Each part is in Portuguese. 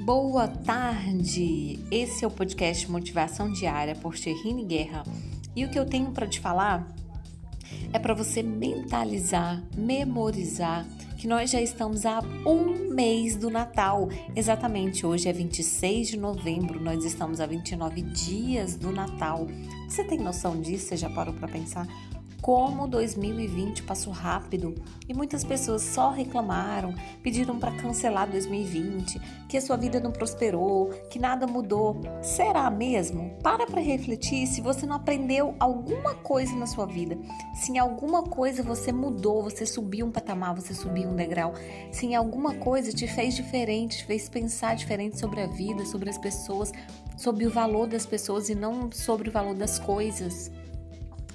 Boa tarde! Esse é o podcast Motivação Diária por Cherine Guerra. E o que eu tenho para te falar é para você mentalizar, memorizar que nós já estamos há um mês do Natal. Exatamente, hoje é 26 de novembro, nós estamos a 29 dias do Natal. Você tem noção disso? Você já parou para pensar? Como 2020 passou rápido e muitas pessoas só reclamaram, pediram para cancelar 2020, que a sua vida não prosperou, que nada mudou. Será mesmo? Para para refletir se você não aprendeu alguma coisa na sua vida, se em alguma coisa você mudou, você subiu um patamar, você subiu um degrau, se em alguma coisa te fez diferente, te fez pensar diferente sobre a vida, sobre as pessoas, sobre o valor das pessoas e não sobre o valor das coisas.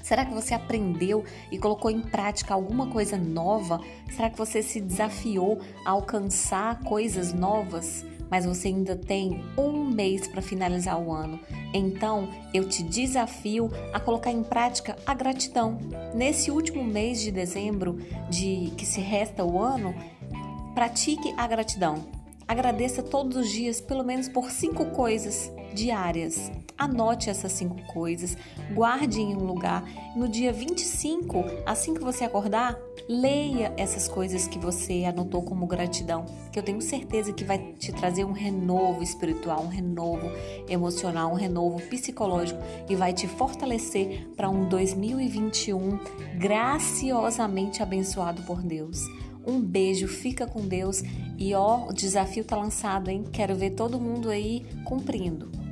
Será que você aprendeu e colocou em prática alguma coisa nova? Será que você se desafiou a alcançar coisas novas? Mas você ainda tem um mês para finalizar o ano. Então, eu te desafio a colocar em prática a gratidão. Nesse último mês de dezembro, de que se resta o ano, pratique a gratidão. Agradeça todos os dias, pelo menos por cinco coisas diárias. Anote essas cinco coisas, guarde em um lugar. No dia 25, assim que você acordar, leia essas coisas que você anotou como gratidão, que eu tenho certeza que vai te trazer um renovo espiritual, um renovo emocional, um renovo psicológico e vai te fortalecer para um 2021 graciosamente abençoado por Deus. Um beijo, fica com Deus e ó, o desafio tá lançado, hein? Quero ver todo mundo aí cumprindo.